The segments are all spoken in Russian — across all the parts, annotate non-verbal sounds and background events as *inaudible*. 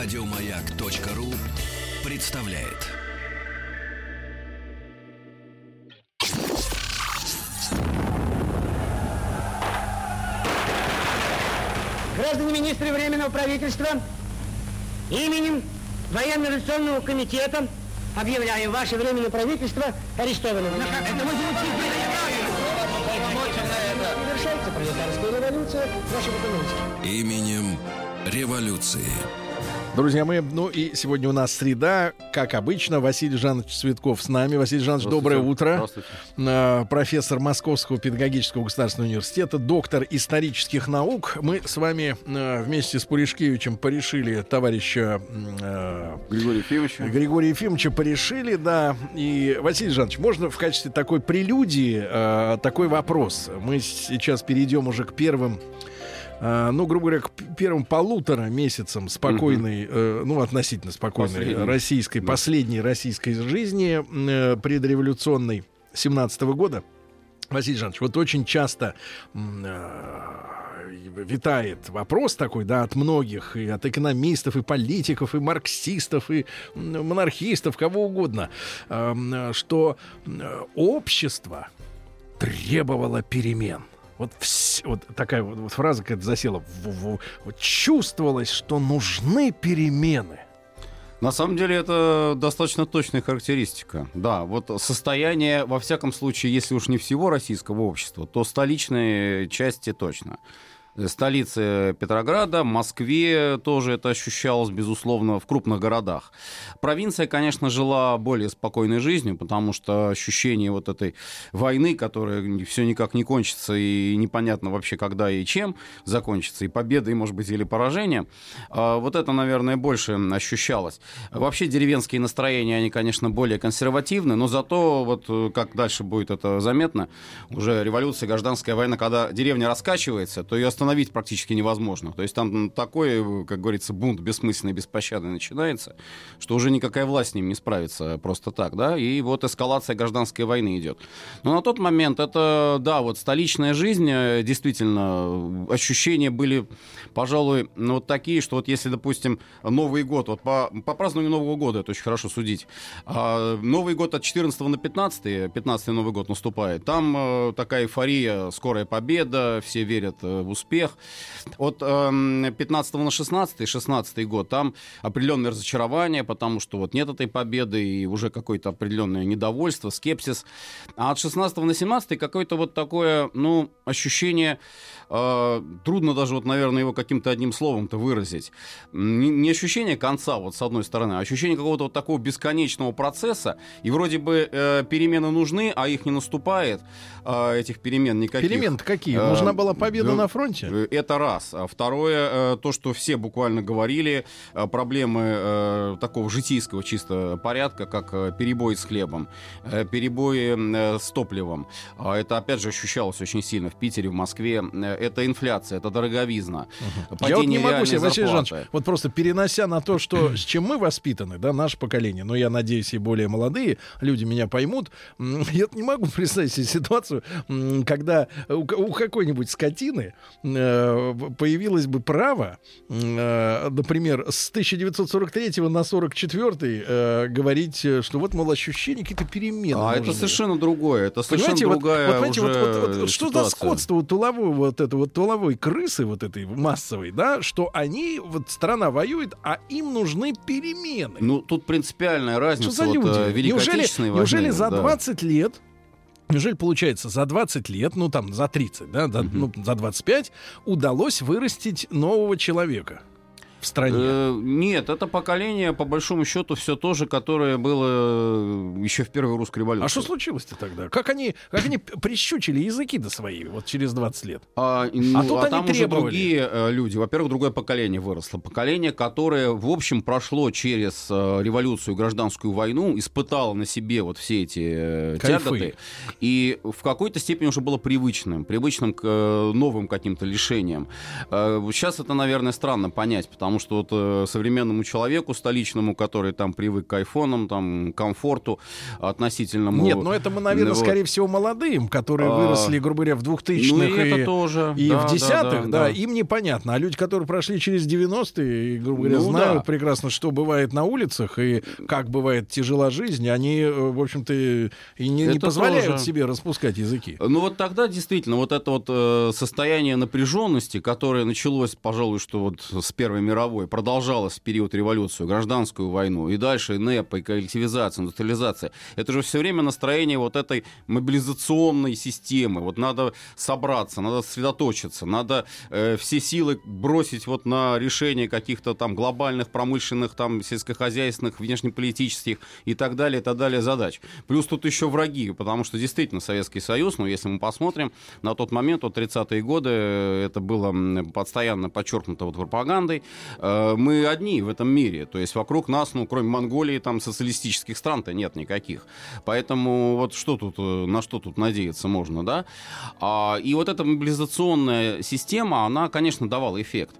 Радиомаяк.ру представляет. Граждане министры Временного правительства, именем Военно-революционного комитета объявляю ваше Временное правительство арестованным. Это мы Завершается пролетарская революция экономики. Именем революции. Друзья мои, ну и сегодня у нас среда, как обычно, Василий Жанович Цветков с нами. Василий Жанович, доброе утро. Здравствуйте. Э, Профессор Московского педагогического государственного университета, доктор исторических наук. Мы с вами э, вместе с Пуришкевичем порешили товарища э, Григорий Ефимович. Григория Ефимовича порешили, да. И, Василий Жанович, можно в качестве такой прелюдии такой вопрос? Мы сейчас перейдем уже к первым э, ну, грубо говоря, к первым полутора месяцам спокойной, э, ну, относительно спокойной Последней. российской, Да. последней российской жизни, э, предреволюционной 17 года. Василий Жанович, вот очень часто э, витает вопрос такой, да, от многих, и от экономистов, и политиков, и марксистов, и монархистов, кого угодно, эм, э, что э, общество требовало перемен. Вот, вс- вот такая вот, вот фраза какая-то засела. Вот чувствовалось, что нужны перемены. На самом деле это достаточно точная характеристика. Да, вот состояние, во всяком случае, если уж не всего российского общества, то столичной части точно. Столице Петрограда, Москве тоже это ощущалось, безусловно, в крупных городах. Провинция, конечно, жила более спокойной жизнью, потому что ощущение вот этой войны, которая все никак не кончится, и непонятно вообще когда и чем закончится, и победа, и, может быть, или поражение, а, вот это, наверное, больше ощущалось. Вообще деревенские настроения, они, конечно, более консервативны, но зато, вот э, как дальше будет это заметно, уже революция, гражданская война, когда деревня раскачивается, то ее остановить практически невозможно. То есть там такой, э, как говорится, бунт бессмысленный, беспощадный начинается, что уже никакая власть с ним не справится просто так, да, и вот эскалация гражданской войны идет. Но на тот момент это, да, вот столичная жизнь, э, действительно, э, ощущения были, пожалуй, ну, вот такие, что вот если, допустим, Новый год, вот по, по празднованию Нового года это очень хорошо судить, а, Новый год от 14 на 15, 15 Новый год наступает, там такая эйфория, скорая победа, все верят в успех. От эм, 15 на 16, 16 год, там определенное разочарование, потому что вот нет этой победы и уже какое-то определенное недовольство, скепсис. А от 16 на 17 какое-то вот такое, ну, ощущение, э, трудно даже вот, наверное, его каким-то одним словом-то выразить. Не, не ощущение конца, вот с одной стороны, а ощущение какого-то вот такого бесконечного процесса, и вроде бы э, перемены нужны, а их не наступает, э, этих перемен никаких. Перемены какие? Э, Нужна была победа да, на фронте? Э, Это раз. А второе, э, то, что все буквально говорили, э, проблемы такого житейского чисто порядка, как перебои с хлебом, перебои с топливом. А Это, опять же, ощущалось очень сильно в Питере, в Москве. Это инфляция, это дороговизна. Я вот не могу себе, Василий. Жанович, вот просто перенося на то, что с чем мы воспитаны, да, наше поколение, но я надеюсь, и более молодые люди меня поймут, я не могу *laughs* представить себе ситуацию, когда у, ка- у какой-нибудь скотины появилось бы право, э, например, с 1943 на 44 э, говорить, э, что вот, мол, ощущения какие-то перемены. А это совершенно другое. Это совершенно Понимаете, вот, другая вот, понимаете, вот- уже вот- вот что за скотство вот туловой, вот это вот туловой крысы вот этой массовой, да, что они, вот страна воюет, а им нужны перемены. Ну, тут принципиальная разница. что за вот, люди? э, Великой Неужели, неужели за да. 20 лет Неужели получается за 20 лет, ну там за 30, да, за, ну, за 25 удалось вырастить нового человека в стране? Э, Нет, это поколение, по большому счету, все то же, которое было еще в первой русской революции. А что случилось-то тогда? Как они, как они прищучили языки-то свои вот через 20 лет? А, ну, А тут они там уже требовали. другие э, люди. Во-первых, другое поколение выросло. Поколение, которое, в общем, прошло через э, революцию, гражданскую войну, испытало на себе вот все эти э, Кайфы. тяготы. И в какой-то степени уже было привычным, привычным к э, новым каким-то лишениям. Э, Сейчас это, наверное, странно понять, потому потому что вот э, современному человеку столичному, который там привык к айфонам, там, комфорту относительному... Нет, но это мы, наверное, вот. скорее всего, молодым, которые а, выросли, грубо говоря, в 2000-х ну, и, это тоже. и да, в десятых, да, да, да, да, им непонятно. А люди, которые прошли через 90-е, грубо говоря, ну, знают да. прекрасно, что бывает на улицах и как бывает тяжела жизнь, они, э, в общем-то, и не, не позволяют тоже. себе распускать языки. Ну вот тогда действительно вот это вот э, состояние напряженности, которое началось, пожалуй, что вот с Первой мировой, продолжалось в период революции, гражданскую войну, и дальше НЭП, и коллективизация, индустриализация, это же все время настроение вот этой мобилизационной системы. Вот надо собраться, надо сосредоточиться, надо э, все силы бросить вот на решение каких-то там глобальных промышленных, там сельскохозяйственных, внешнеполитических и так далее, и так далее задач. Плюс тут еще враги, потому что действительно Советский Союз, ну если мы посмотрим, на тот момент, вот 30-е годы, э, это было постоянно подчеркнуто вот пропагандой, мы одни в этом мире, то есть вокруг нас, ну кроме Монголии, там социалистических стран-то нет никаких. Поэтому вот что тут, э, на что тут надеяться можно, да? А, и вот эта мобилизационная система, она, конечно, давала эффект.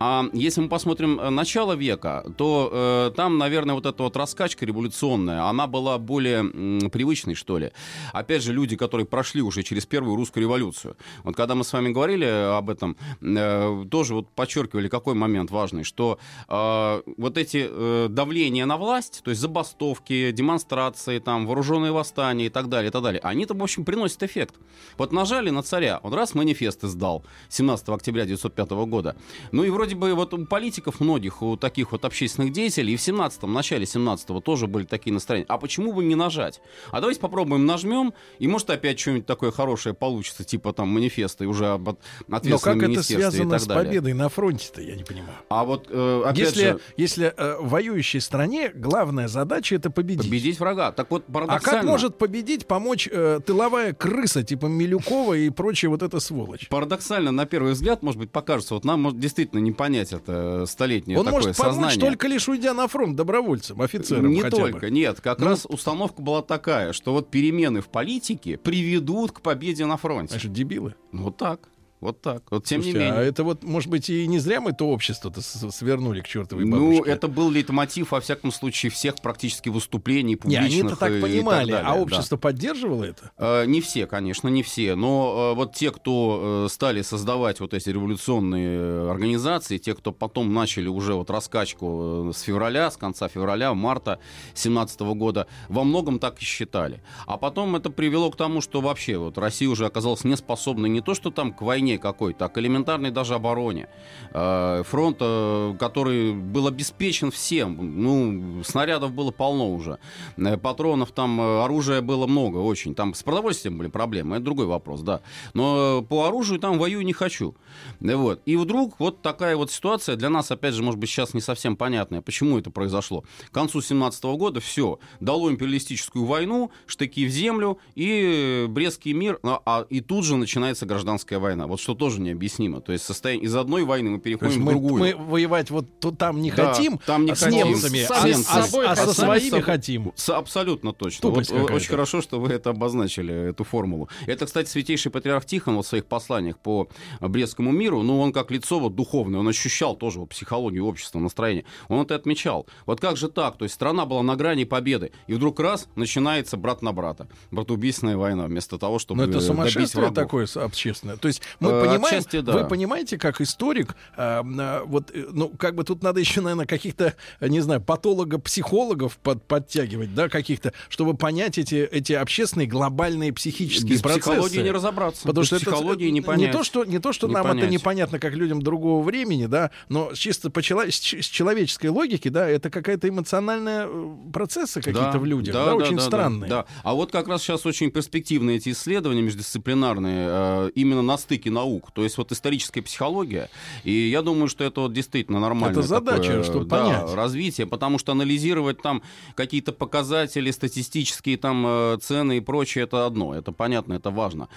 А если мы посмотрим э, начало века, то э, там, наверное, вот эта вот раскачка революционная, она была более м, привычной, что ли. Опять же, люди, которые прошли уже через первую русскую революцию. Вот когда мы с вами говорили об этом, э, тоже вот подчеркивали, какой момент важный, что э, вот эти э, давления на власть, то есть забастовки, демонстрации, там, вооруженные восстания и так далее, и так далее, они-то, в общем, приносят эффект. Вот нажали на царя, он раз манифест издал 17 октября 1905 года. Ну и вроде вроде бы вот у политиков многих, у таких вот общественных деятелей, и в 17-м, начале 17-го тоже были такие настроения. А почему бы не нажать? А давайте попробуем нажмем, и может опять что-нибудь такое хорошее получится, типа там манифеста, и уже об ответственном Но как это связано с победой на фронте-то, я не понимаю. А вот, э, опять если, же... Если э, воюющей стране главная задача — это победить. Победить врага. Так вот, А как может победить, помочь э, тыловая крыса, типа Милюкова и прочая вот эта сволочь? Парадоксально, на первый взгляд, может быть, покажется, вот нам может, действительно не понять это столетнее Он такое может сознание. помочь только лишь уйдя на фронт добровольцем, офицером Не только, бы. нет. Как Ну. раз установка была такая, что вот перемены в политике приведут к победе на фронте. Значит, дебилы. Вот так. Вот так. Вот тем Слушайте, не менее. а это вот, может быть, и не зря мы то общество-то свернули к чертовой Ну, бабушке. это был лейтмотив, во всяком случае, всех практически выступлений Не, публичных. они это так и- и понимали, далее, а да. общество поддерживало это? Э, Не все, конечно, не все, но э, вот те, кто э, стали создавать вот эти революционные организации, те, кто потом начали уже вот раскачку э, с февраля, с конца февраля, марта 17 года, во многом так и считали. А потом это привело к тому, что вообще вот Россия уже оказалась неспособной не то, что там к войне какой-то, а к элементарной даже обороне. Э, Фронт, э, который был обеспечен всем, ну, снарядов было полно уже, Э, патронов там, оружия было много очень. Там с продовольствием были проблемы, это другой вопрос, да. Но по оружию там воюю не хочу. Вот. И вдруг вот такая вот ситуация для нас, опять же, может быть, сейчас не совсем понятная, почему это произошло. К концу 17 года все, дало империалистическую войну, штыки в землю и Брестский мир, а, а- и тут же начинается гражданская война. Вот что тоже необъяснимо. То есть состояние из одной войны мы То есть переходим в мы, другую. мы воевать вот то там не Да, хотим, там не а с хотим. немцами, С а, немцами. а- собой а со своими собой. хотим. С- абсолютно точно. Тупость Вот, э, очень хорошо, что вы это обозначили, эту формулу. Это, кстати, святейший патриарх Тихон вот в своих посланиях по Брестскому миру, ну, он как лицо вот духовное, он ощущал тоже вот психологию общества, настроение. Он это отмечал. Вот как же так? То есть страна была на грани победы, и вдруг раз начинается брат на брата. Братоубийственная война, вместо того, чтобы Но это сумасшествие врагов. такое с- общественное. То есть мы Э, понимаем, отчасти да. вы понимаете, как историк, э, э, вот, э, ну, как бы тут надо еще, наверное, каких-то, не знаю, патолога-психологов под, подтягивать, да, каких-то, чтобы понять эти, эти общественные глобальные психические Без процессы. психологии не разобраться. Потому Без что это психологии не не понять. то, что не то, что Не нам понять. это непонятно, как людям другого времени, да, но чисто по чело- с, с человеческой логике, да, это какая-то эмоциональная э, процессы какие-то в людях, да, очень странные. Да, А вот как раз сейчас очень перспективные эти исследования междисциплинарные, э, именно на стыке наук, то есть вот историческая психология, и я думаю, что это вот действительно нормально. Это задача, чтобы понять. развитие, потому что анализировать там какие-то показатели, статистические там э, цены и прочее, это одно, это понятно, это важно.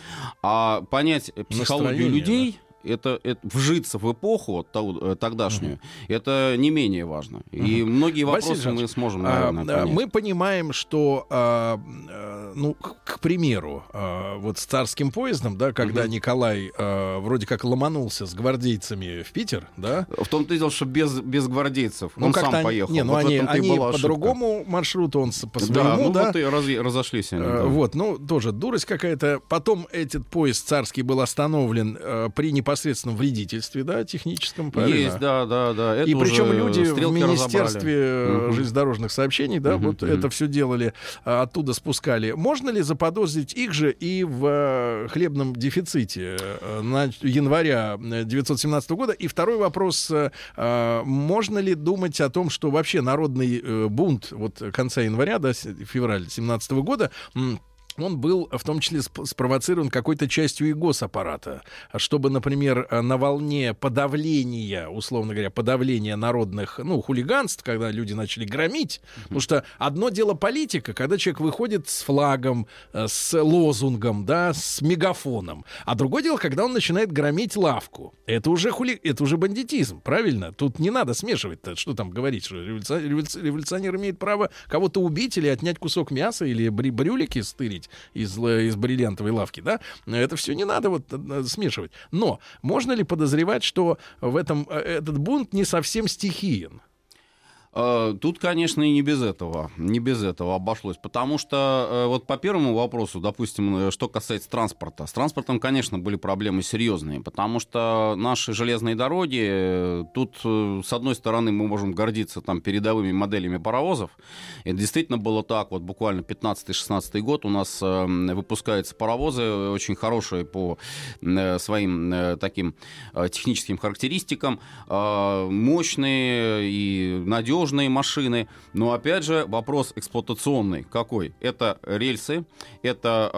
А понять психологию Настроение, людей, это, это вжиться в эпоху тау- тогдашнюю, mm-hmm. это не менее важно. Mm-hmm. И многие вопросы Василий мы сможем, наверное, а, Мы понимаем, что, а, ну, к, к примеру, а, вот с царским поездом, да, когда mm-hmm. Николай а, вроде как ломанулся с гвардейцами в Питер, да? В том-то и дело, что без, без гвардейцев. Ну, он сам поехал. Не, ну вот они, они по другому маршруту, он по своему, да. Ну, да? вот и раз, разошлись они. А, да. Вот, ну, тоже дурость какая-то. Потом этот поезд царский был остановлен а, при непосредственном вредительстве, да, техническом, правильно? Есть, да, да, да. Это и причем люди в Министерстве угу. железнодорожных сообщений, да, угу, вот угу. это все делали, а, оттуда спускали. Можно ли заподозрить их же и в а, хлебном дефиците а, на января 1917 года? И второй вопрос, а, можно ли думать о том, что вообще народный э, бунт вот конца января, да, февраль 17 года, он был в том числе спровоцирован какой-то частью и госаппарата, чтобы, например, на волне подавления, условно говоря, подавления народных, ну, хулиганств, когда люди начали громить, mm-hmm. потому что одно дело политика, когда человек выходит с флагом, э, с лозунгом, да, с мегафоном, а другое дело, когда он начинает громить лавку. Это уже хули... это уже бандитизм, правильно? Тут не надо смешивать, что там говорить, что революционер имеет право кого-то убить или отнять кусок мяса или брюлики стырить из, из бриллиантовой лавки, да, это все не надо вот э, смешивать. Но можно ли подозревать, что в этом э, этот бунт не совсем стихиен? Э, тут, конечно, и не без этого, не без этого обошлось, потому что э, вот по первому вопросу, допустим, э, что касается транспорта, с транспортом, конечно, были проблемы серьезные, потому что наши железные дороги, тут, с одной стороны, мы можем гордиться там передовыми моделями паровозов, это действительно было так, вот буквально 15-16 год у нас выпускаются паровозы очень хорошие по своим таким техническим характеристикам, мощные и надежные, надежные машины. Но опять же вопрос эксплуатационный какой? Это рельсы, это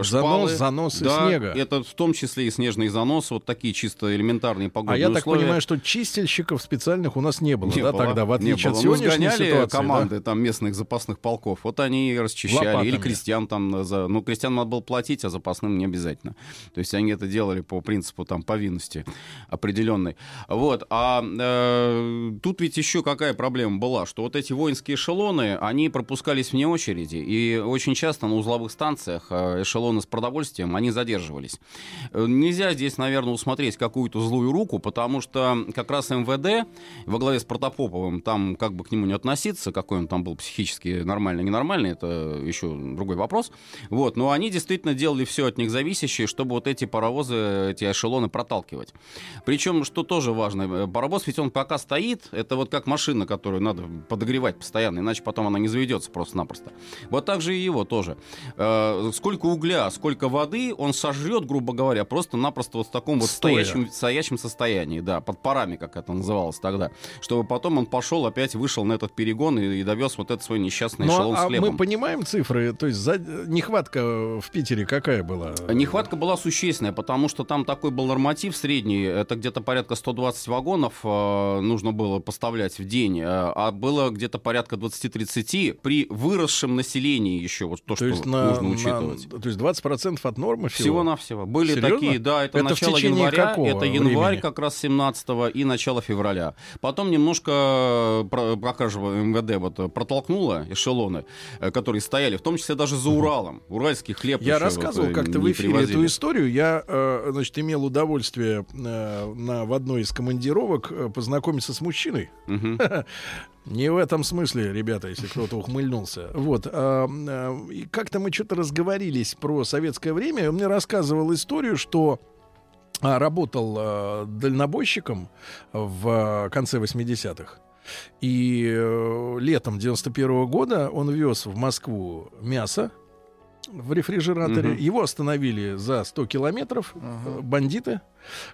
э, шпалы, занос, занос да, снега. Это в том числе и снежный занос, вот такие чисто элементарные погодные А я условия. так понимаю, что чистильщиков специальных у нас не было, не да, было, тогда, в отличие от сегодняшней ситуации. команды да? там местных запасных полков, вот они и расчищали, Лопатами. или крестьян там, за, ну, крестьян надо было платить, а запасным не обязательно. То есть они это делали по принципу там повинности определенной. Вот, а э, тут ведь еще какая проблема? Проблема была, что вот эти воинские эшелоны, они пропускались вне очереди, и очень часто на узловых станциях э, эшелоны с продовольствием, они задерживались. Э, нельзя здесь, наверное, усмотреть какую-то злую руку, потому что как раз МВД во главе с Протопоповым, там как бы к нему не относиться, какой он там был психически нормальный, ненормальный, это еще другой вопрос. Вот, но они действительно делали все от них зависящее, чтобы вот эти паровозы, эти эшелоны проталкивать. Причем, что тоже важно, э, паровоз ведь он пока стоит, это вот как машина, которую надо подогревать постоянно, иначе потом она не заведется просто-напросто. Вот так же и его тоже. Э, сколько угля, сколько воды он сожрет, грубо говоря, просто-напросто вот в таком вот стоящем, стоящем состоянии, да, под парами, как это называлось тогда, чтобы потом он пошел, опять вышел на этот перегон и, и довез вот этот свой несчастный ну, эшелон а с хлебом. мы понимаем цифры, то есть за... нехватка в Питере какая была? Нехватка была существенная, потому что там такой был норматив средний, это где-то порядка 120 вагонов э, нужно было поставлять в день, э, а было где-то порядка 20-30 при выросшем населении еще, вот то, то что есть нужно на, учитывать. На, то есть 20% от нормы всего? Всего-навсего. Были Серьезно? такие, да, это, это начало января, это январь времени? как раз 17 и начало февраля. Потом немножко прокажего МВД вот протолкнуло эшелоны, э, которые стояли, в том числе даже за Уралом. Уральский хлеб Я рассказывал вот, как-то в эфире привозили. эту историю. Я, э, значит, имел удовольствие на, в одной из командировок э, познакомиться с мужчиной. Угу. *laughs* Не в этом смысле, ребята, если кто-то ухмыльнулся. Вот. А, а, и как-то мы что-то разговорились про советское время. Он мне рассказывал историю, что а, работал а, дальнобойщиком в конце 80-х. И э, летом 91 -го года он вез в Москву мясо в рефрижераторе. Угу. Его остановили за 100 километров угу. бандиты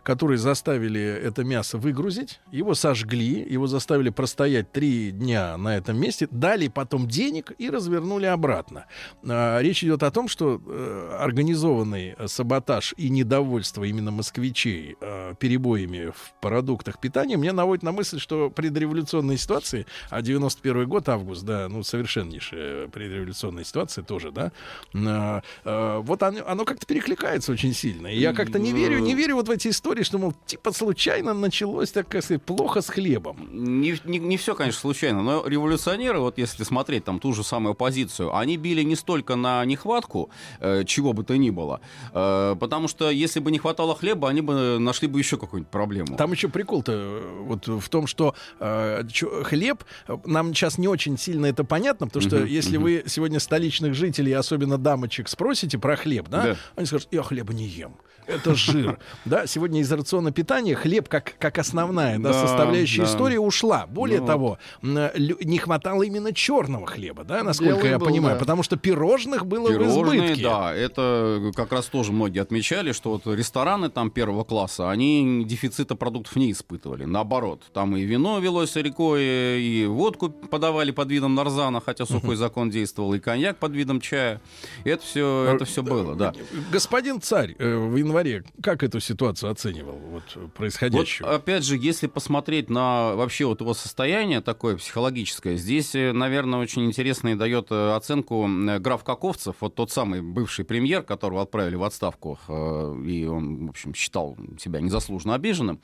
которые заставили это мясо выгрузить, его сожгли, его заставили простоять три дня на этом месте, дали потом денег и развернули обратно. А, речь идет о том, что э, организованный саботаж и недовольство именно москвичей э, перебоями в продуктах питания мне наводит на мысль, что предреволюционные ситуации, а 91 год, август, да, ну, совершеннейшая предреволюционная ситуация тоже, да, э, э, вот оно, оно как-то перекликается очень сильно. И я как-то не верю, не верю вот в эти эти истории, что, мол, типа случайно началось, так сказать, плохо с хлебом. Не, не, не все, конечно, случайно, но революционеры, вот если смотреть там ту же самую оппозицию, они били не столько на нехватку, э, чего бы то ни было, э, потому что если бы не хватало хлеба, они бы нашли бы еще какую-нибудь проблему. Там еще прикол-то э, вот в том, что э, чё, хлеб, э, нам сейчас не очень сильно это понятно, потому что uh-huh, если uh-huh. вы сегодня столичных жителей, особенно дамочек, спросите про хлеб, да, да. они скажут, я хлеба не ем это жир. Да, сегодня из рациона питания хлеб как, как основная да, да, составляющая да. истории ушла. Более ну, того, не хватало именно черного хлеба, да, насколько Белый я был, понимаю, да. потому что пирожных было Пирожные, в избытке. Да, это как раз тоже многие отмечали, что вот рестораны там первого класса, они дефицита продуктов не испытывали. Наоборот, там и вино велось рекой, и водку подавали под видом нарзана, хотя сухой закон действовал, и коньяк под видом чая. Это все, это все было, да. Господин царь, э, в январе январе как эту ситуацию оценивал, вот происходящую? Вот, опять же, если посмотреть на вообще вот его состояние такое психологическое, здесь, э, наверное, очень интересно и дает э, оценку граф Каковцев, вот тот самый бывший премьер, которого отправили в отставку, э, и он, в общем, считал себя незаслуженно обиженным,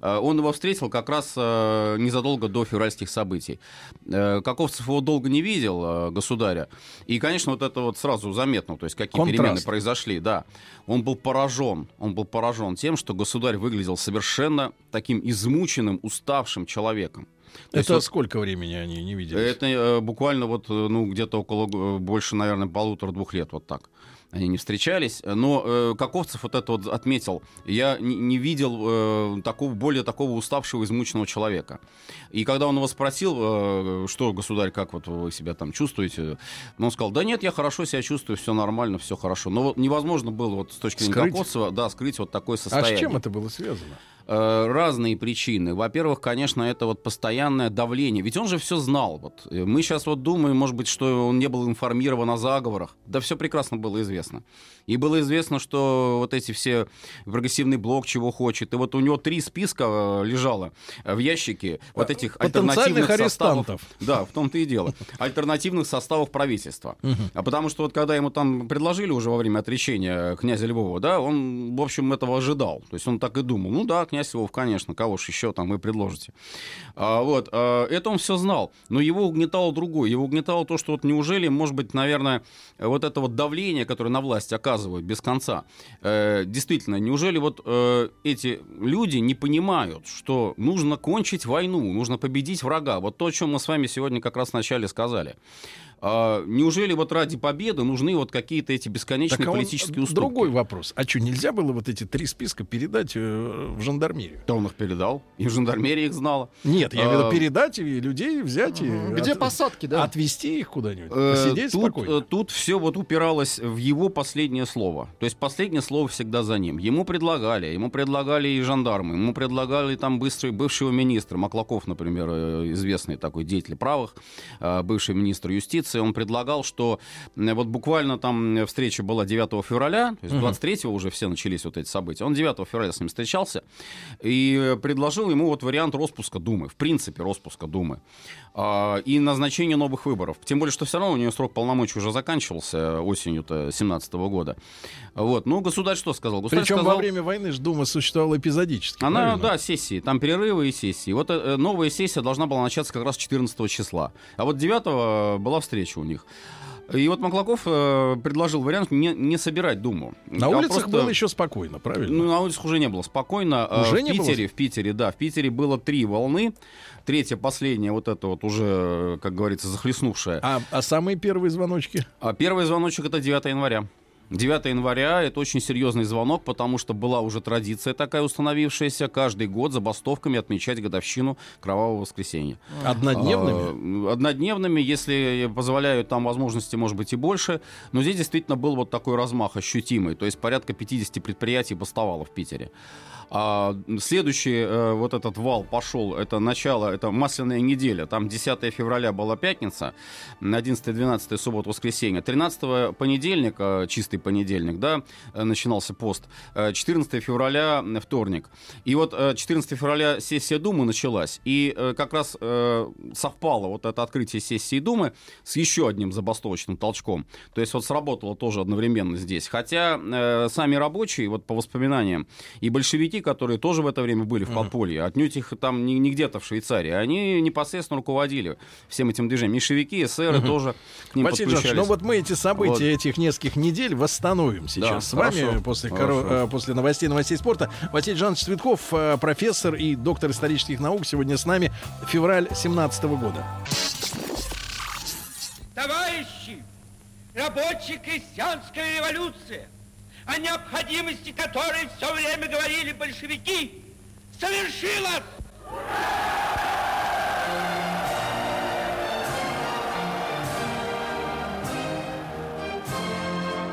он его встретил как раз незадолго до февральских событий. Каковцев его долго не видел, государя, и, конечно, вот это вот сразу заметно, то есть какие Контраст. перемены произошли, да. Он был поражен поражен, он был поражен тем, что государь выглядел совершенно таким измученным, уставшим человеком. То это вот, сколько времени они не видели? Это э, буквально вот, э, ну, где-то около, э, больше, наверное, полутора-двух лет, вот так они не встречались. Но э, Каковцев вот это вот отметил. Я не, не видел э, такого, более такого уставшего, измученного человека. И когда он его спросил, э, что, государь, как вот вы себя там чувствуете, он сказал, да нет, я хорошо себя чувствую, все нормально, все хорошо. Но вот невозможно было вот с точки зрения скрыть? Каковцева, да, скрыть вот такое состояние. А с чем это было связано? Э, разные причины. Во-первых, конечно, это вот постоянное давление. Ведь он же все знал. Вот. Мы сейчас вот думаем, может быть, что он не был информирован о заговорах. Да все прекрасно было известно. И было известно, что вот эти все прогрессивный блок чего хочет. И вот у него три списка э, лежало в ящике вот этих альтернативных арестантов. Составов. Да, в том-то и дело. Альтернативных составов правительства. А потому что вот когда ему там предложили уже во время отречения князя Львова, да, он, в общем, этого ожидал. То есть он так и думал. Ну да, князь князь Львов, конечно, кого же еще там вы предложите. А, вот, а, это он все знал, но его угнетало другое. Его угнетало то, что вот неужели, может быть, наверное, вот это вот давление, которое на власть оказывают без конца, э, действительно, неужели вот э, эти люди не понимают, что нужно кончить войну, нужно победить врага? Вот то, о чем мы с вами сегодня как раз вначале сказали. А, неужели вот ради победы нужны вот какие-то эти бесконечные так, а политические уступки? Другой вопрос. А что, нельзя было вот эти три списка передать э, в жандармерию? Да он их передал. И жандармерия их знала. Нет, я имею в виду а, передать и людей взять. И Где от, посадки, да? Отвезти их куда-нибудь. Э, посидеть тут, спокойно. Э, тут все вот упиралось в его последнее слово. То есть последнее слово всегда за ним. Ему предлагали. Ему предлагали и жандармы. Ему предлагали там быстрый, бывшего министра. Маклаков, например, э, известный такой деятель правых, бывший министр юстиции позиции он предлагал, что вот буквально там встреча была 9 февраля, то есть 23-го уже все начались вот эти события. Он 9 февраля с ним встречался и предложил ему вот вариант распуска Думы, в принципе, распуска Думы а, и назначение новых выборов. Тем более, что все равно у нее срок полномочий уже заканчивался осенью-то 17 года. Вот. Ну, государь что сказал? Государь Причем сказал, во время войны же Дума существовала эпизодически. Она, правильно? да, сессии. Там перерывы и сессии. Вот э, новая сессия должна была начаться как раз 14 числа. А вот 9 была встреча у них. И вот Маклаков э, предложил вариант не, не собирать Думу. На а улицах просто... было еще спокойно, правильно? Ну, на улицах уже не было спокойно. Э, уже в не Питере, было? в Питере, да, в Питере было три волны. Третья, последняя, вот это вот уже, как говорится, захлестнувшая. А, а самые первые звоночки? А первый звоночек это 9 января. 9 января это очень серьезный звонок, потому что была уже традиция такая установившаяся каждый год забастовками отмечать годовщину Кровавого воскресенья. Однодневными? А, однодневными, если позволяют там возможности, может быть, и больше. Но здесь действительно был вот такой размах ощутимый. То есть порядка 50 предприятий бастовало в Питере. А следующий э, вот этот вал пошел, это начало, это масляная неделя. Там 10 февраля была пятница, 11-12 суббота, воскресенье. 13 понедельник, чистый понедельник, да, э, начинался пост. 14 февраля вторник. И вот 14 февраля сессия Думы началась. И как раз совпало вот это открытие сессии Думы с еще одним забастовочным толчком. То есть вот сработало тоже одновременно здесь. Хотя сами рабочие, вот по воспоминаниям, и большевики, которые тоже в это время были в подполье, отнюдь их там не, не где-то в Швейцарии, они непосредственно руководили всем этим движением. Меньшевики, эсеры угу. тоже к ним Василий подключались. ну вот мы эти события вот. этих нескольких недель восстановим сейчас да, с вами хорошо, после, хорошо. Коро... Э, после новостей, новостей спорта. Василий Жанович Цветков, э, профессор и доктор исторических наук, сегодня с нами. Февраль 17 года. Товарищи, рабочая крестьянская революция, о необходимости которой все время говорили большевики, совершилась!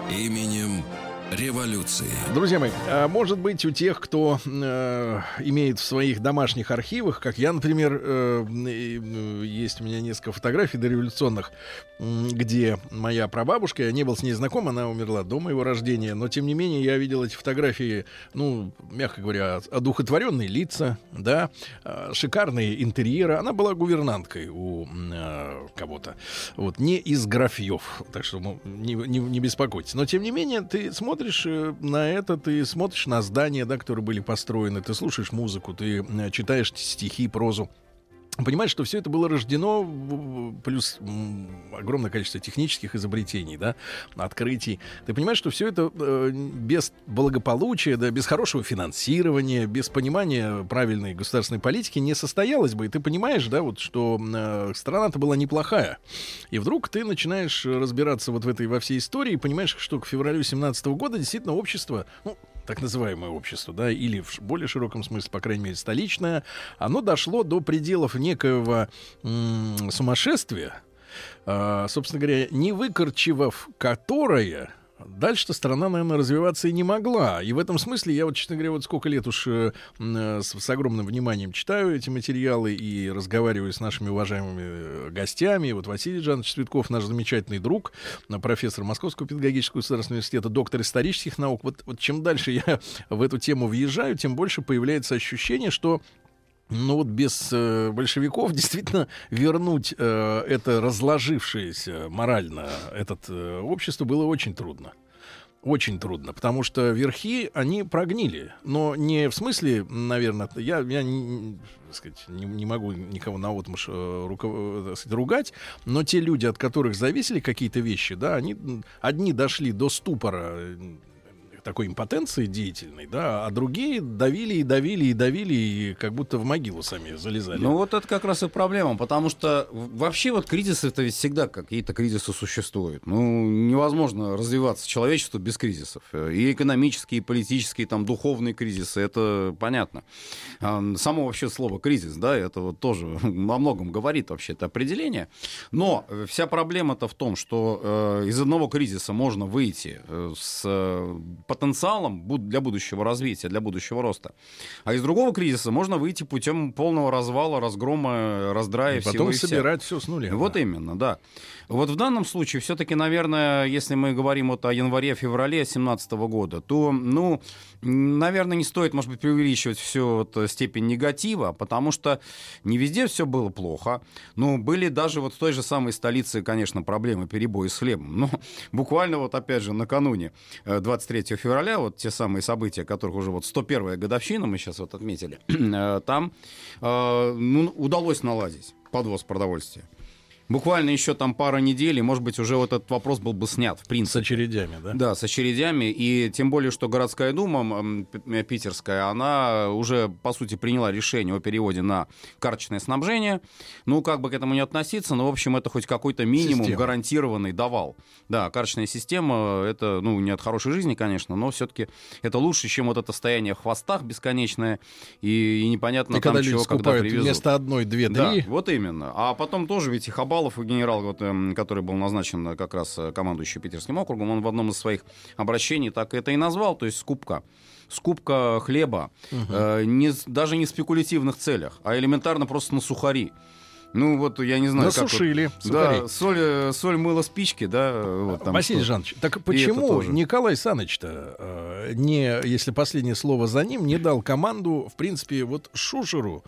Именем революции. Друзья мои, а может быть у тех, кто э, имеет в своих домашних архивах, как я, например, э, э, есть у меня несколько фотографий дореволюционных, где моя прабабушка, я не был с ней знаком, она умерла до моего рождения, но тем не менее я видел эти фотографии, ну, мягко говоря, одухотворенные лица, да, э, шикарные интерьеры. Она была гувернанткой у э, кого-то, вот, не из графьев, так что ну, не, не, не беспокойтесь. Но тем не менее ты смотришь смотришь э, на это, ты смотришь на здания, да, которые были построены, ты слушаешь музыку, ты э, читаешь стихи, прозу понимаешь, что все это было рождено плюс огромное количество технических изобретений, да, открытий. Ты понимаешь, что все это э, без благополучия, да, без хорошего финансирования, без понимания правильной государственной политики не состоялось бы. И ты понимаешь, да, вот, что э, страна-то была неплохая. И вдруг ты начинаешь разбираться вот в этой во всей истории и понимаешь, что к февралю 17 года действительно общество, ну, так называемое общество, да, или в более широком смысле, по крайней мере, столичное, оно дошло до пределов некоего м- сумасшествия, э, собственно говоря, не выкорчевав которое Дальше-то страна, наверное, развиваться и не могла. И в этом смысле я вот, честно говоря, вот сколько лет уж э, э, с, с огромным вниманием читаю эти материалы и разговариваю с нашими уважаемыми э, гостями. Вот Василий Жанович Цветков, наш замечательный друг, э, профессор Московского педагогического государственного университета, доктор исторических наук. Вот, вот чем дальше я *laughs* в эту тему въезжаю, тем больше появляется ощущение, что ну вот без э, большевиков *laughs* действительно вернуть э, это разложившееся морально этот э, общество было очень трудно. Очень трудно, потому что верхи, они прогнили. Но не в смысле, наверное, я, я не, сказать, не, не могу никого на э, э, сказать, ругать, но те люди, от которых зависели какие-то вещи, да, они одни дошли до ступора такой импотенции деятельной, да, а другие давили и давили и давили, и как будто в могилу сами залезали. Ну вот это как раз и проблема, потому что вообще вот кризисы это ведь всегда какие-то кризисы существуют. Ну, невозможно развиваться человечеству без кризисов. И экономические, и политические, там, духовные кризисы, это понятно. А, само вообще слово кризис, да, это вот тоже *laughs* о многом говорит вообще это определение. Но вся проблема-то в том, что э, из одного кризиса можно выйти э, с потенциалом для будущего развития, для будущего роста. А из другого кризиса можно выйти путем полного развала, разгрома, раздрая и всего потом собирать все с нуля. Вот да. именно, да. Вот в данном случае все-таки, наверное, если мы говорим вот о январе-феврале 2017 года, то, ну, наверное, не стоит, может быть, преувеличивать всю вот степень негатива, потому что не везде все было плохо. Но были даже вот в той же самой столице, конечно, проблемы, перебои с хлебом. Но буквально вот опять же накануне 23 э, февраля, вот те самые события, которых уже вот 101-я годовщина мы сейчас вот отметили, *clears throat* э, там э, ну, удалось наладить подвоз продовольствия буквально еще там пара недель, и, может быть, уже вот этот вопрос был бы снят, в принципе. С очередями, да? Да, с очередями, и тем более, что городская дума питерская, она уже, по сути, приняла решение о переводе на карточное снабжение. Ну, как бы к этому не относиться, но, в общем, это хоть какой-то минимум Система. гарантированный давал. Да, карточная система, это, ну, не от хорошей жизни, конечно, но все-таки это лучше, чем вот это стояние в хвостах бесконечное, и, и непонятно и там когда чего, когда привезут. вместо одной, две, да, три. вот именно. А потом тоже ведь их Шабалов, генерал, вот, эм, который был назначен как раз э, командующий Питерским округом, он в одном из своих обращений так это и назвал, то есть скупка скупка хлеба, угу. э, не, даже не в спекулятивных целях, а элементарно просто на сухари. Ну, вот я не знаю, как... вот- Насушили. Да, соль, э, соль мыло спички, да. Вот там Василий что. Жанович, так почему. Николай Саныч-то, э, не, если последнее слово за ним, не дал команду, в принципе, вот Шушеру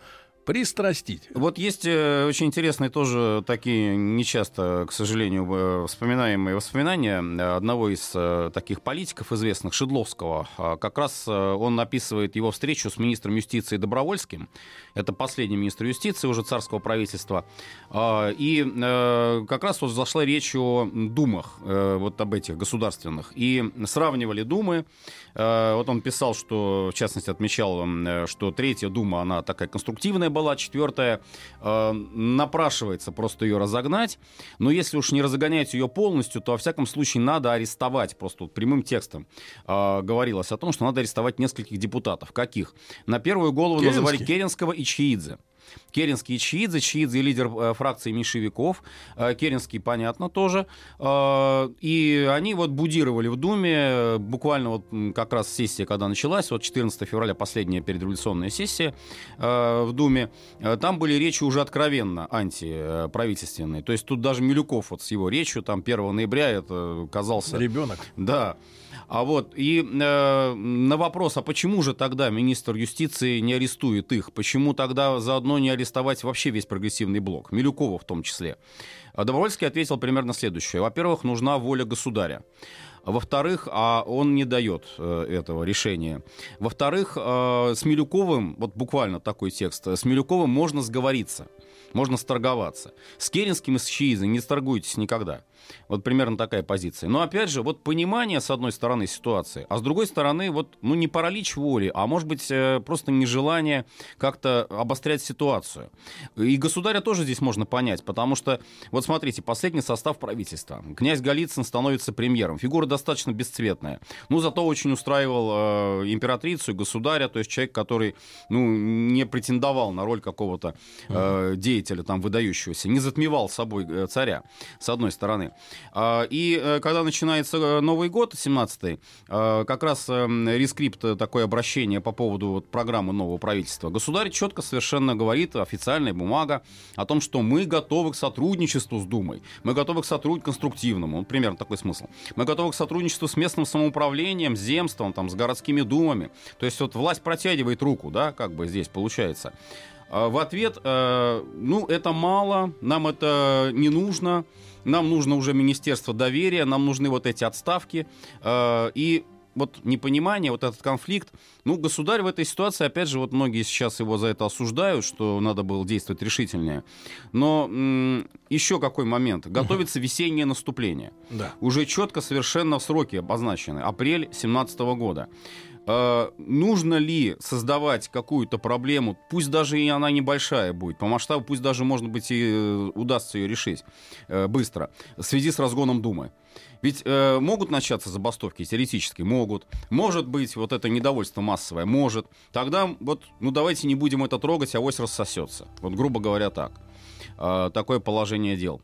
пристрастить? Вот есть э, очень интересные тоже такие нечасто, к сожалению, э, вспоминаемые воспоминания э, одного из таких политиков известных, Шедловского. А, Как раз он описывает его встречу с министром юстиции Добровольским. Это последний министр юстиции уже царского правительства. А, И как раз вот зашла речь о думах, вот об этих государственных. И сравнивали думы. Э, Вот он писал, что, в частности, отмечал, э, что третья дума, она такая конструктивная была, четвертая э, напрашивается просто ее разогнать. Но если уж не разгонять ее полностью, то, во всяком случае, надо арестовать. Просто вот прямым текстом говорилось о том, что надо арестовать нескольких депутатов. Каких? На первую голову Керенский? называли Керенского и Чиидзе. Керенский и Чиидзе. Чиидзе лидер э, фракции меньшевиков. Э, Керенский, понятно, тоже. Э, И они вот будировали в Думе. Буквально вот как раз сессия, когда началась, вот 14 февраля, последняя передреволюционная сессия в Думе. Там были речи уже откровенно антиправительственные. То есть тут даже Милюков вот с его речью, там 1 ноября это казался... Ребенок. Да. А вот и э, на вопрос, а почему же тогда министр юстиции не арестует их? Почему тогда заодно не арестовать вообще весь прогрессивный блок? Милюкова в том числе. А Добровольский ответил примерно следующее. Во-первых, нужна воля государя. Во-вторых, а он не дает э, этого решения. Во-вторых, э, с Милюковым, вот буквально такой текст, с Милюковым можно сговориться, можно сторговаться. С Керенским и с Чиизой не сторгуйтесь никогда. Вот примерно такая позиция. Но опять же, вот понимание, с одной стороны, ситуации, а с другой стороны, вот, ну, не паралич воли, а может быть, э, просто нежелание как-то обострять ситуацию. И государя тоже здесь можно понять, потому что, вот смотрите, последний состав правительства. Князь Голицын становится премьером. Фигура достаточно бесцветная. Ну, зато очень устраивал э, императрицу и государя, то есть человек, который, ну, не претендовал на роль какого-то э, деятеля там выдающегося, не затмевал собой э, царя, с одной стороны. А, И э, когда начинается э, Новый год, 17-й, э, как раз э, рескрипт, такое обращение по поводу вот программы нового правительства, государь четко совершенно говорит, официальная бумага, о том, что мы готовы к сотрудничеству с Думой, мы готовы к сотрудничеству конструктивному, примерно такой смысл. Мы готовы к сотрудничеству с местным самоуправлением, с земством, там, с городскими думами. То есть вот власть протягивает руку, да, как бы здесь получается. А В ответ, ну, это мало, нам это не нужно, нам нужно уже Министерство доверия, нам нужны вот эти отставки. э, И вот непонимание, вот этот конфликт. Ну, государь в этой ситуации, опять же, вот многие сейчас его за это осуждают, что надо было действовать решительнее. Но м, еще какой момент? Готовится весеннее наступление. Да. Уже четко совершенно сроки обозначены. Апрель 2017 года. Э, нужно ли создавать какую-то проблему, пусть даже и она небольшая будет, по масштабу, пусть даже, может быть, и э, удастся ее решить э, быстро, в связи с разгоном Думы. Ведь э, могут начаться забастовки, теоретически могут. Может быть, вот это недовольство массовое, может. Тогда вот, ну давайте не будем это трогать, авось рассосется. Вот, грубо говоря, так. Э, такое положение дел.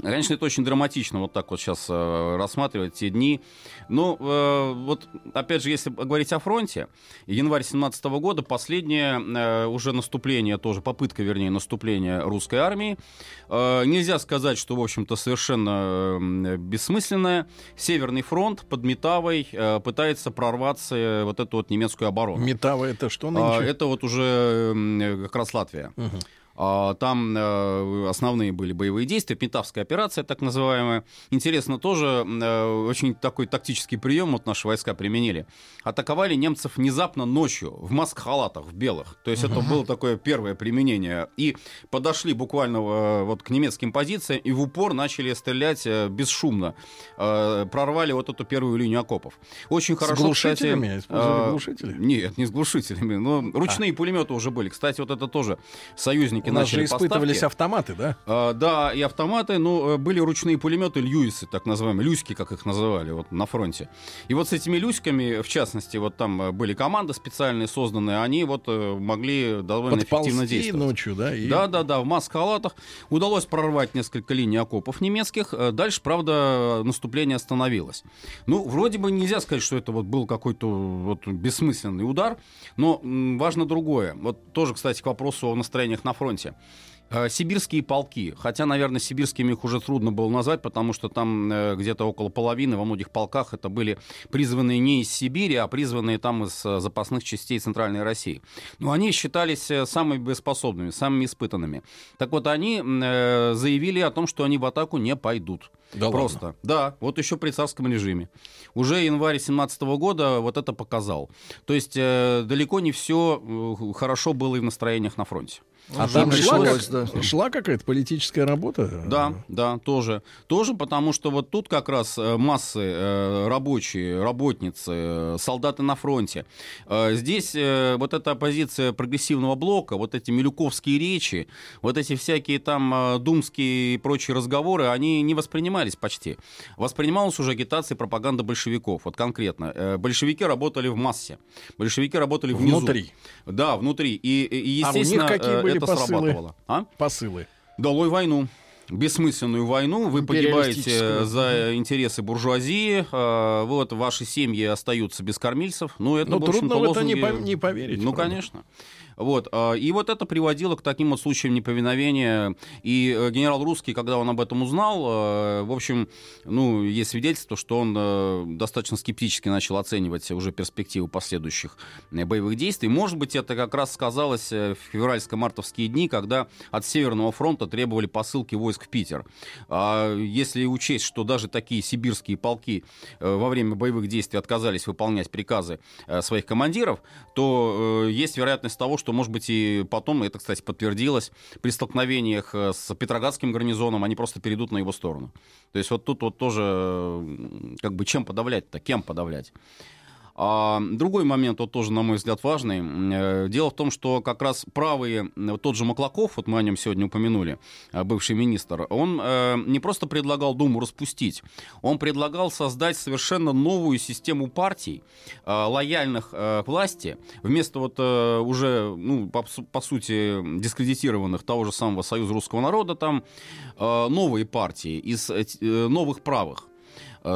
Конечно, это очень драматично вот так вот сейчас э, рассматривать те дни. Но э, вот, опять же, если говорить о фронте, январь 17 года, последнее э, уже наступление, тоже попытка, вернее, наступления русской армии. Э, нельзя сказать, что, в общем-то, совершенно э, бессмысленное. Северный фронт под Метавой э, пытается прорваться э, вот эту вот немецкую оборону. Метава это что А, нынче? Это вот уже м, как раз Латвия. Мгм. А, Там э, основные были боевые действия, Метавская операция, так называемая. Интересно тоже, э, очень такой тактический прием вот наши войска применили. Атаковали немцев внезапно ночью в маск-халатах, в белых. То есть это было такое первое применение. И подошли буквально э, вот к немецким позициям и в упор начали стрелять бесшумно. Прорвали вот эту первую линию окопов. Очень С хорошо, глушителями? кстати, Использовали глушители? Нет, не с глушителями. Но ручные пулеметы уже были. Кстати, вот это тоже союзники У нас начали же испытывались поставки. автоматы, да? А, да, и автоматы, ну, э, были ручные пулеметы Льюисы, так называемые, Люськи, как их называли, вот на фронте. И вот с этими Люськами, в частности, вот там э, были команды специальные созданные, они вот э, могли довольно эффективно Подползти действовать. ночью, да? и- Да, да, да, в маск-халатах. Удалось прорвать несколько линий окопов немецких. Дальше, правда, наступление остановилось. Ну, вроде бы нельзя сказать, что это вот был какой-то вот бессмысленный удар, но важно другое. Вот тоже, кстати, к вопросу о настроениях на фронте. Э, Сибирские полки, хотя, наверное, сибирскими их уже трудно было назвать, потому что там э, где-то около половины во многих полках это были призванные не из Сибири, а призванные там из э, запасных частей Центральной России. Но они считались самыми боеспособными, самыми испытанными. Так вот, они э, заявили о том, что они в атаку не пойдут. Да Просто. ладно? Да, вот еще при царском режиме. Уже январь 17 года вот это показал. То есть далеко не все хорошо было и в настроениях на фронте. А там там шла, как- шла какая-то политическая работа? Да, да, тоже. Тоже потому, что вот тут как раз э, массы э, рабочие, работницы, э, солдаты на фронте. Здесь вот эта оппозиция прогрессивного блока, вот эти милюковские речи, вот эти всякие там думские и прочие разговоры, они не воспринимались почти. Воспринималась уже агитация и пропаганда большевиков, вот конкретно. Большевики работали в массе. Большевики работали внизу. Внутри. Да, внутри. И, и А у них естественно, какие э, были это посылы? срабатывало. А? Посылы. Долой войну. Бессмысленную войну, вы Империалистическую. погибаете за интересы буржуазии, э, вот ваши семьи остаются без кормильцев. Ну, это, Ну, в общем-то, трудно в это не, не поверить. Ну, правда. конечно. Вот. а, И вот это приводило к таким вот случаям неповиновения. И э, генерал Русский, когда он об этом узнал, э, в общем, ну, есть свидетельство, что он э, достаточно скептически начал оценивать уже перспективы последующих боевых действий. Может быть, это как раз сказалось в февральско-мартовские дни, когда от Северного фронта требовали посылки войск в Питер. А если учесть, что даже такие сибирские полки во время боевых действий отказались выполнять приказы своих командиров, то есть вероятность того, что, может быть, и потом, это, кстати, подтвердилось, при столкновениях э, с Петроградским гарнизоном они просто перейдут на его сторону. То есть вот тут вот тоже, как бы, чем подавлять-то, кем подавлять? А, другой момент, вот тоже, на мой взгляд, важный. Э, Дело в том, что как раз правые, тот же Маклаков, вот мы о нем сегодня упомянули, э, бывший министр, он э, не просто предлагал Думу распустить, он предлагал создать совершенно новую систему партий, лояльных власти, вместо вот уже, ну, по, по сути, дискредитированных того же самого Союза русского народа, там новые партии из новых правых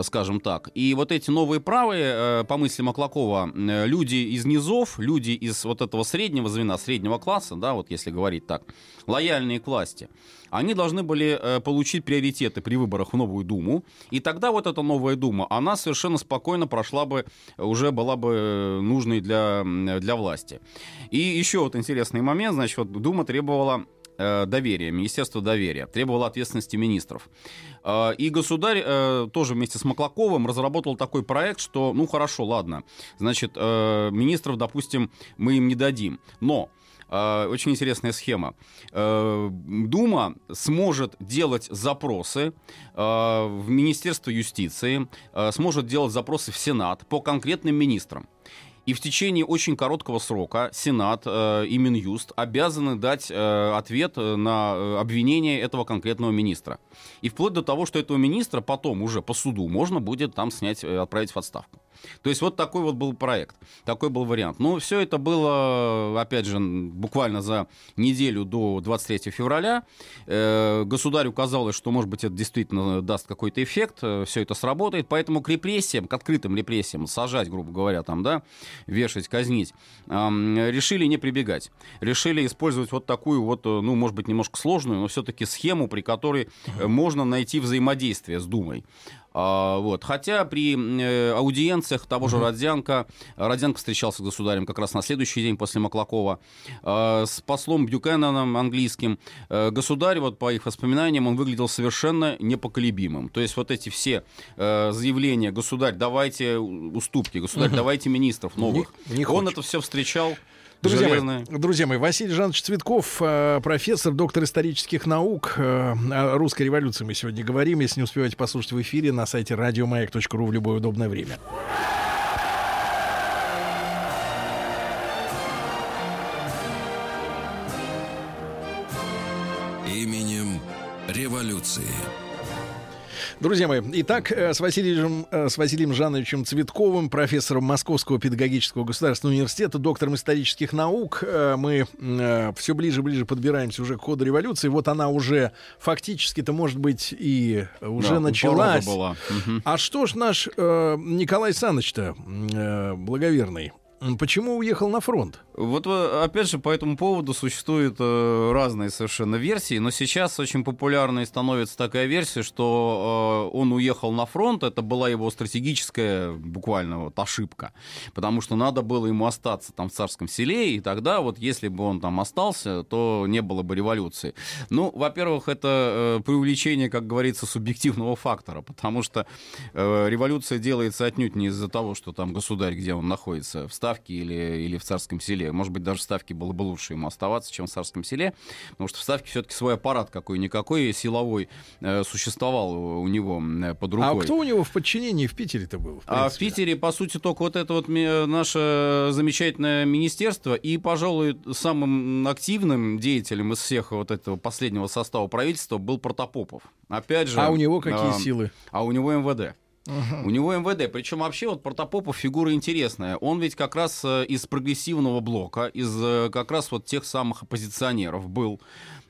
скажем так. И вот эти новые правые, э, по мысли Маклакова, э, люди из низов, люди из вот этого среднего звена, среднего класса, да, вот если говорить так, лояльные к власти, они должны были э, получить приоритеты при выборах в новую Думу, и тогда вот эта новая Дума, она совершенно спокойно прошла бы, уже была бы э, нужной для, для власти. И еще вот интересный момент, значит, вот Дума требовала э, доверия, Министерство доверия, требовало ответственности министров. Э, И государь э, тоже вместе с Маклаковым разработал такой проект, что, ну хорошо, ладно, значит, э, министров, допустим, мы им не дадим, но э, очень интересная схема. Э, Дума сможет делать запросы э, в Министерство юстиции, э, сможет делать запросы в Сенат по конкретным министрам. И в течение очень короткого срока Сенат э, и Минюст обязаны дать э, ответ э, на э, обвинение этого конкретного министра. И вплоть до того, что этого министра потом уже по суду можно будет там снять, э, отправить в отставку. То есть вот такой вот был проект, такой был вариант. Но все это было, опять же, буквально за неделю до 23 февраля. Э, Государю казалось, что, может быть, это действительно даст какой-то эффект, все это сработает. Поэтому к репрессиям, к открытым репрессиям, сажать, грубо говоря, там, да, вешать, казнить, решили не прибегать. Решили использовать вот такую вот, э, ну, может быть, немножко сложную, но все-таки схему, при которой э, можно найти взаимодействие с Думой. А, вот. Хотя при э, аудиенциях того же Родзянко, Родзянко встречался с государем как раз на следующий день после Маклакова, а, с послом Бюкенаном английским, э, государь, вот по их воспоминаниям, он выглядел совершенно непоколебимым. То есть вот эти все э, заявления, государь, давайте уступки, государь, давайте министров новых, Не- не он хочет. это все встречал. Друзья мои, друзья мои, Василий Жанович Цветков, э, профессор, доктор исторических наук. э, О русской революции мы сегодня говорим. Если не успеваете послушать в эфире, на сайте радиомаяк.ру в любое удобное время. Именем революции. Друзья мои, итак, э, с Василием, э, с Василием Жановичем Цветковым, профессором Московского педагогического государственного университета, доктором исторических наук, э, мы все ближе и ближе подбираемся уже к ходу революции. Вот она уже фактически-то, может быть, и уже Да, началась. была. Мгм. А что ж наш Николай Саныч-то, благоверный, Почему уехал на фронт? Вот э, опять же по этому поводу существуют э, разные совершенно версии, но сейчас очень популярной становится такая версия, что э, он уехал на фронт, это была его стратегическая буквально вот ошибка, потому что надо было ему остаться там в царском селе, и тогда вот если бы он там остался, то не было бы революции. Ну, во-первых, это э, преувеличение, как говорится, субъективного фактора, потому что э, революция делается отнюдь не из-за того, что там государь, где он находится, в Ставке или, или в Царском селе. Может быть, даже в Ставке было бы лучше ему оставаться, чем в Царском селе, потому что в Ставке все-таки свой аппарат какой-никакой силовой э, существовал у него э, под рукой. А кто у него в подчинении в Питере-то был? А в? Питере, по сути, только вот это вот наше замечательное министерство, и, пожалуй, самым активным деятелем из всех вот этого последнего состава правительства был Протопопов. Опять же... А у него какие а, силы? А у него МВД. У него МВД. Причем вообще вот Протопопов фигура интересная. Он ведь как раз э, из прогрессивного блока, из э, как раз вот тех самых оппозиционеров был.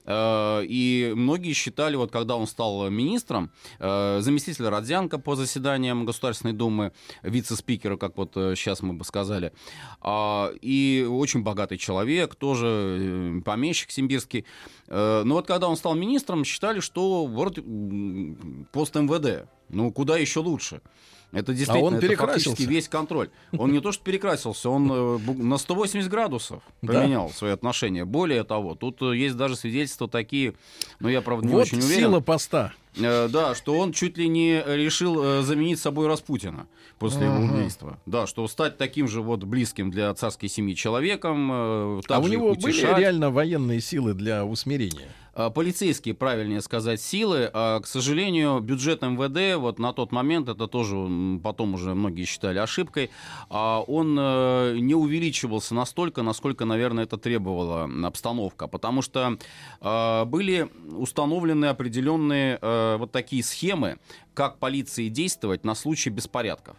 Э, И многие считали, вот когда он стал министром, э, заместитель Родзянко по заседаниям Государственной Думы, вице-спикера, как вот э, сейчас мы бы сказали, а, и очень богатый человек, тоже помещик симбирский. Но вот когда он стал министром, считали, что вот пост МВД, ну куда еще лучше. Это действительно он это перекрасился. весь контроль. Он не то что перекрасился, он э, на 180 градусов Да. поменял свои отношения. Более того, тут э, есть даже свидетельства такие, но я, правда, не Вот очень уверен. сила поста. Э, да, что он чуть ли не решил заменить собой Распутина после его убийства. Да, что стать таким же вот близким для царской семьи человеком. А у него были реально военные силы для усмирения? А, Полицейские, правильнее сказать, силы. А, К сожалению, бюджет МВД вот на тот момент, это тоже потом уже многие считали ошибкой, а, он э, не увеличивался настолько, насколько, наверное, это требовала обстановка. Потому что были установлены определенные э, вот такие схемы, как полиции действовать на случай беспорядков.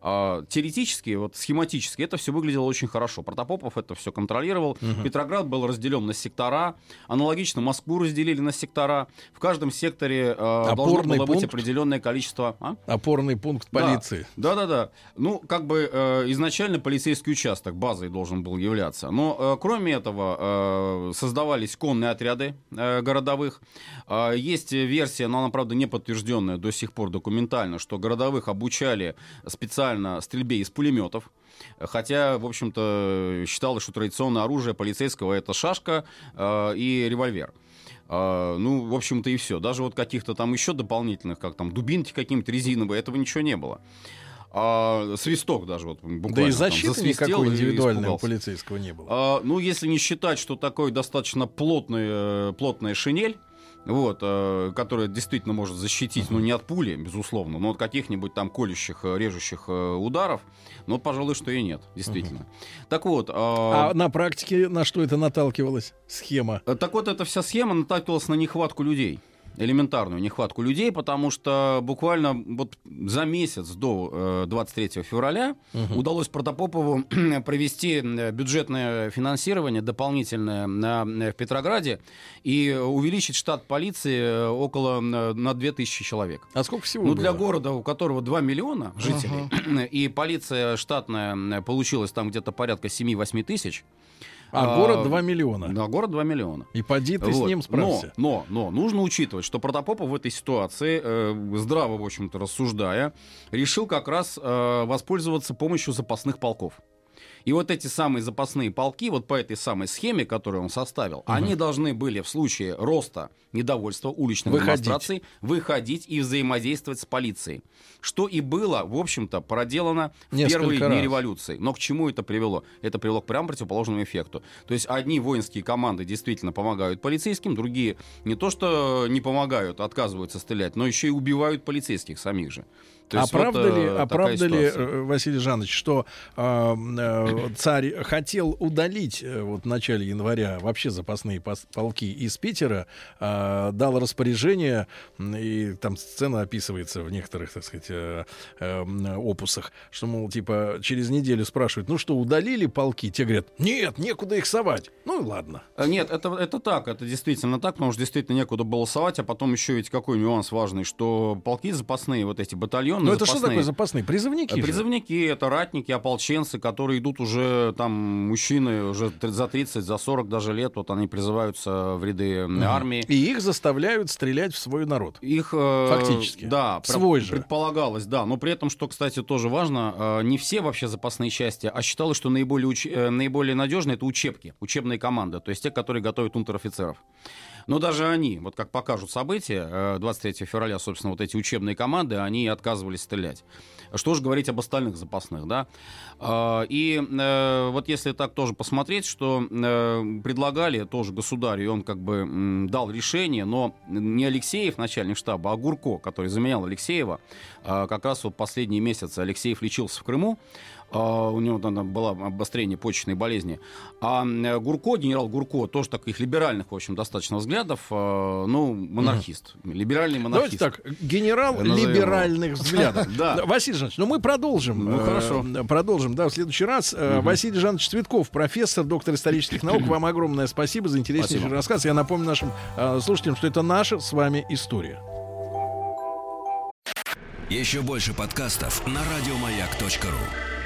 А, Теоретически, вот схематически, это все выглядело очень хорошо. Протопопов это все контролировал. Петроград был разделен на сектора. Аналогично Москву разделили на сектора. В каждом секторе э, должно было быть пункт? определенное количество. А? Опорный пункт полиции. Да, да, да. Ну, как бы э, изначально полицейский участок базой должен был являться. Но э, кроме этого э, создавались конные отряды э, городовых. Э, есть версия, но она, правда, не подтвержденная до сих пор документально, что городовых обучали специально стрельбе из пулеметов. Хотя, в общем-то, считалось, что традиционное оружие полицейского это шашка э, и револьвер. А, ну, в общем-то, и все. Даже вот каких-то там еще дополнительных, как там дубинки какие-нибудь резиновые, этого ничего не было. А, свисток даже вот буквально. Да и там защиты засвистел никакой и индивидуальной у испугался. полицейского не было. А, ну, если не считать, что такой достаточно плотный, э, плотная шинель, вот, э, которая действительно может защитить, ну, не от пули, безусловно, но от каких-нибудь там колющих, э, режущих э, ударов, ну, пожалуй, что и нет, действительно. Так вот... а, А на практике на что это наталкивалась схема? Э, Так вот, эта вся схема наталкивалась на нехватку людей. Элементарную нехватку людей, потому что буквально вот за месяц до э, 23 февраля удалось Протопопову *clears throat* провести э, бюджетное финансирование дополнительное на, э, в Петрограде и увеличить штат полиции э, около э, на 2000 человек. А сколько всего Ну, было? для города, у которого 2 миллиона жителей, *clears throat* и полиция штатная э, получилась там где-то порядка 7-8 тысяч. А а, город 2 миллиона. Да, город 2 миллиона. И поди ты с Вот. ним справься. Но, но, но нужно учитывать, что Протопопов в этой ситуации, э, здраво, в общем-то, рассуждая, решил как раз э, воспользоваться помощью запасных полков. И вот эти самые запасные полки, вот по этой самой схеме, которую он составил, они должны были в случае роста недовольства уличных Выходить. демонстраций выходить и взаимодействовать с полицией. Что и было, в общем-то, проделано в Несколько первые дни раз. революции. Но к чему это привело? Это привело к прямо противоположному эффекту. То есть одни воинские команды действительно помогают полицейским, другие не то что не помогают, отказываются стрелять, но еще и убивают полицейских самих же. То есть вот, правда ли, э, ситуация. э, Василий Жанович, что э, э, царь хотел удалить э, вот в начале января вообще запасные полки из Питера, э, дал распоряжение, и там сцена описывается в некоторых, так сказать, э, э, опусах, что, мол, типа, через неделю спрашивают, ну что, удалили полки? Те говорят, нет, некуда их совать. Ну и ладно. Э, Нет, это, это так, это действительно так, потому что действительно некуда было совать, а потом еще ведь какой нюанс важный, что полки запасные, вот эти батальоны, военнопризванные. Ну это что запасные. такое запасные? Призывники же. Призывники это ратники, ополченцы, которые идут уже там мужчины уже за 30, за 40 даже лет, вот они призываются в ряды м, армии. И их заставляют стрелять в свой народ. Их э, Фактически. да, про- Свой же. предполагалось, да. Но при этом, что, кстати, тоже важно, э, не все вообще запасные части, а считалось, что наиболее, уч- э, наиболее надежные это учебки, учебные команды, то есть те, которые готовят унтер-офицеров. Но даже они, вот как покажут события, э, 23 февраля, собственно, вот эти учебные команды, они отказывались стрелять. Что же говорить об остальных запасных, да? А, И э, вот если так тоже посмотреть, что э, предлагали тоже государю, и он как бы дал решение, но не Алексеев, начальник штаба, а Гурко, который заменял Алексеева, как раз вот последние месяцы Алексеев лечился в Крыму, у него там было обострение почечной болезни. А э, Гурко, генерал Гурко, тоже таких либеральных, в общем, достаточно взглядов, э, ну, монархист, либеральный монархист. Давайте так, генерал Назовем его. либеральных *laughs* взглядов. Да. Василий Жанович, ну мы продолжим. Ну, э, хорошо. Продолжим, да, в следующий раз. Василий Жанович Цветков, профессор, доктор исторических наук. Вам огромное спасибо за интереснейший Спасибо. рассказ. Я напомню нашим слушателям, что это наша с вами история. Еще больше подкастов на радиомаяк.ру.